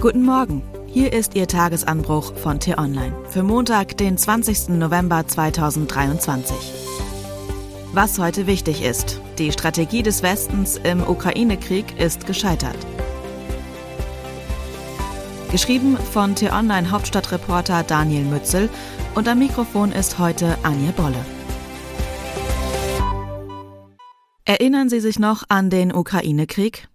Guten Morgen. Hier ist Ihr Tagesanbruch von T-Online für Montag, den 20. November 2023. Was heute wichtig ist. Die Strategie des Westens im Ukraine-Krieg ist gescheitert. Geschrieben von T-Online Hauptstadtreporter Daniel Mützel und am Mikrofon ist heute Anja Bolle. Erinnern Sie sich noch an den Ukraine-Krieg?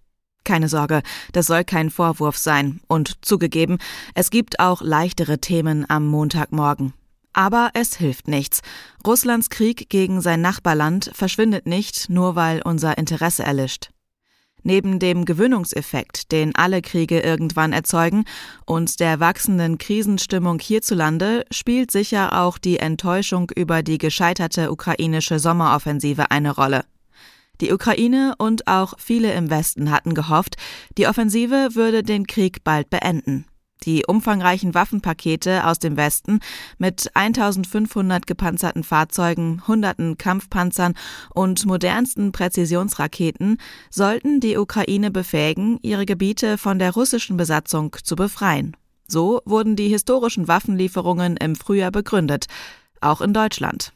Keine Sorge, das soll kein Vorwurf sein. Und zugegeben, es gibt auch leichtere Themen am Montagmorgen. Aber es hilft nichts. Russlands Krieg gegen sein Nachbarland verschwindet nicht, nur weil unser Interesse erlischt. Neben dem Gewöhnungseffekt, den alle Kriege irgendwann erzeugen, und der wachsenden Krisenstimmung hierzulande, spielt sicher auch die Enttäuschung über die gescheiterte ukrainische Sommeroffensive eine Rolle. Die Ukraine und auch viele im Westen hatten gehofft, die Offensive würde den Krieg bald beenden. Die umfangreichen Waffenpakete aus dem Westen mit 1500 gepanzerten Fahrzeugen, hunderten Kampfpanzern und modernsten Präzisionsraketen sollten die Ukraine befähigen, ihre Gebiete von der russischen Besatzung zu befreien. So wurden die historischen Waffenlieferungen im Frühjahr begründet, auch in Deutschland.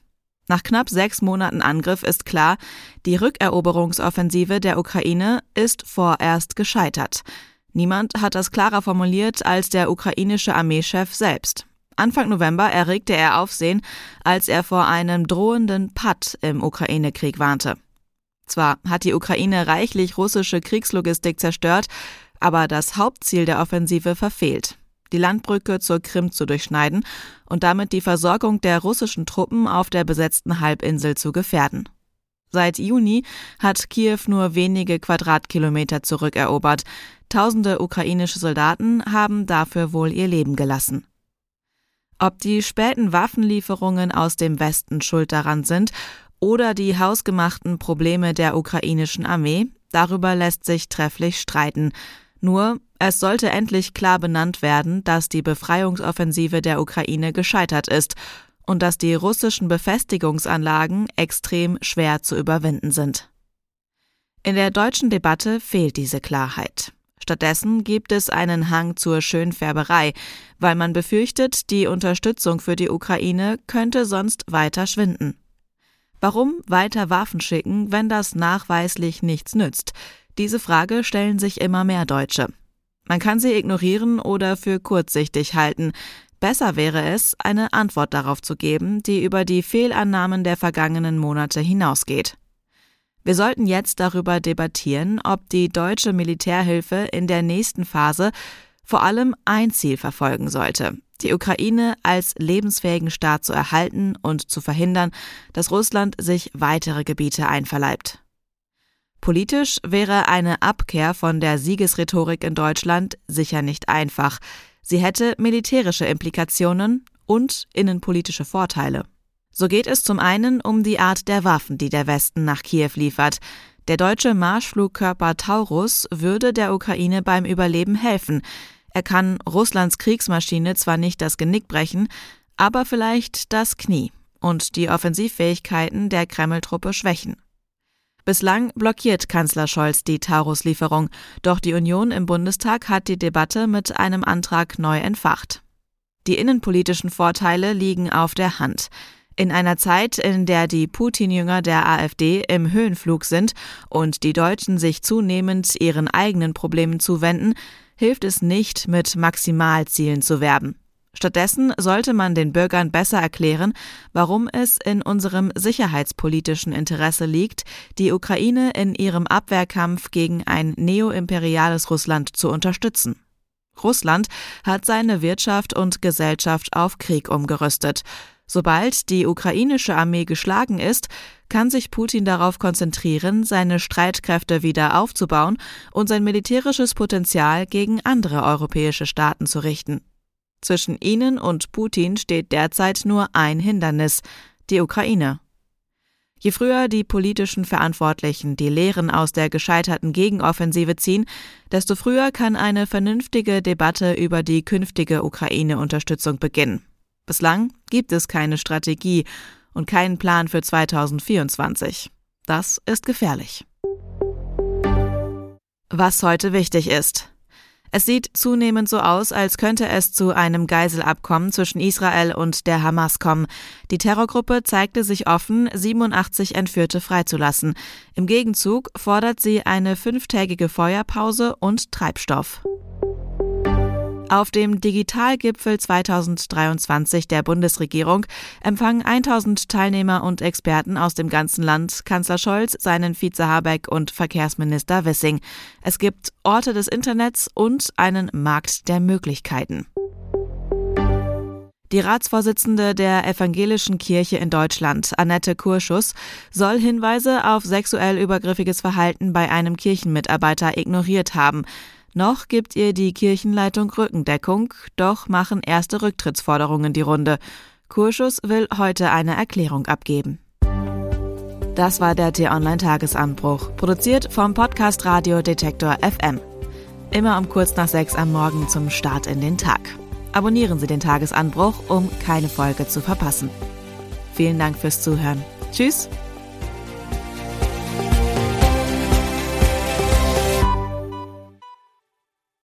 Nach knapp sechs Monaten Angriff ist klar, die Rückeroberungsoffensive der Ukraine ist vorerst gescheitert. Niemand hat das klarer formuliert als der ukrainische Armeechef selbst. Anfang November erregte er Aufsehen, als er vor einem drohenden Patt im Ukraine-Krieg warnte. Zwar hat die Ukraine reichlich russische Kriegslogistik zerstört, aber das Hauptziel der Offensive verfehlt die Landbrücke zur Krim zu durchschneiden und damit die Versorgung der russischen Truppen auf der besetzten Halbinsel zu gefährden. Seit Juni hat Kiew nur wenige Quadratkilometer zurückerobert. Tausende ukrainische Soldaten haben dafür wohl ihr Leben gelassen. Ob die späten Waffenlieferungen aus dem Westen schuld daran sind oder die hausgemachten Probleme der ukrainischen Armee, darüber lässt sich trefflich streiten. Nur, es sollte endlich klar benannt werden, dass die Befreiungsoffensive der Ukraine gescheitert ist und dass die russischen Befestigungsanlagen extrem schwer zu überwinden sind. In der deutschen Debatte fehlt diese Klarheit. Stattdessen gibt es einen Hang zur Schönfärberei, weil man befürchtet, die Unterstützung für die Ukraine könnte sonst weiter schwinden. Warum weiter Waffen schicken, wenn das nachweislich nichts nützt? Diese Frage stellen sich immer mehr Deutsche. Man kann sie ignorieren oder für kurzsichtig halten. Besser wäre es, eine Antwort darauf zu geben, die über die Fehlannahmen der vergangenen Monate hinausgeht. Wir sollten jetzt darüber debattieren, ob die deutsche Militärhilfe in der nächsten Phase vor allem ein Ziel verfolgen sollte, die Ukraine als lebensfähigen Staat zu erhalten und zu verhindern, dass Russland sich weitere Gebiete einverleibt. Politisch wäre eine Abkehr von der Siegesrhetorik in Deutschland sicher nicht einfach. Sie hätte militärische Implikationen und innenpolitische Vorteile. So geht es zum einen um die Art der Waffen, die der Westen nach Kiew liefert. Der deutsche Marschflugkörper Taurus würde der Ukraine beim Überleben helfen. Er kann Russlands Kriegsmaschine zwar nicht das Genick brechen, aber vielleicht das Knie und die Offensivfähigkeiten der Kreml-Truppe schwächen. Bislang blockiert Kanzler Scholz die Taurus-Lieferung, doch die Union im Bundestag hat die Debatte mit einem Antrag neu entfacht. Die innenpolitischen Vorteile liegen auf der Hand. In einer Zeit, in der die Putin-Jünger der AfD im Höhenflug sind und die Deutschen sich zunehmend ihren eigenen Problemen zuwenden, hilft es nicht, mit Maximalzielen zu werben. Stattdessen sollte man den Bürgern besser erklären, warum es in unserem sicherheitspolitischen Interesse liegt, die Ukraine in ihrem Abwehrkampf gegen ein neoimperiales Russland zu unterstützen. Russland hat seine Wirtschaft und Gesellschaft auf Krieg umgerüstet. Sobald die ukrainische Armee geschlagen ist, kann sich Putin darauf konzentrieren, seine Streitkräfte wieder aufzubauen und sein militärisches Potenzial gegen andere europäische Staaten zu richten. Zwischen ihnen und Putin steht derzeit nur ein Hindernis, die Ukraine. Je früher die politischen Verantwortlichen die Lehren aus der gescheiterten Gegenoffensive ziehen, desto früher kann eine vernünftige Debatte über die künftige Ukraine-Unterstützung beginnen. Bislang gibt es keine Strategie und keinen Plan für 2024. Das ist gefährlich. Was heute wichtig ist. Es sieht zunehmend so aus, als könnte es zu einem Geiselabkommen zwischen Israel und der Hamas kommen. Die Terrorgruppe zeigte sich offen, 87 Entführte freizulassen. Im Gegenzug fordert sie eine fünftägige Feuerpause und Treibstoff. Auf dem Digitalgipfel 2023 der Bundesregierung empfangen 1000 Teilnehmer und Experten aus dem ganzen Land Kanzler Scholz, seinen Vize Habeck und Verkehrsminister Wissing. Es gibt Orte des Internets und einen Markt der Möglichkeiten. Die Ratsvorsitzende der Evangelischen Kirche in Deutschland, Annette Kurschus, soll Hinweise auf sexuell übergriffiges Verhalten bei einem Kirchenmitarbeiter ignoriert haben. Noch gibt ihr die Kirchenleitung Rückendeckung, doch machen erste Rücktrittsforderungen die Runde. Kurschus will heute eine Erklärung abgeben. Das war der T-Online-Tagesanbruch, produziert vom Podcast Radio Detektor FM. Immer um kurz nach sechs am Morgen zum Start in den Tag. Abonnieren Sie den Tagesanbruch, um keine Folge zu verpassen. Vielen Dank fürs Zuhören. Tschüss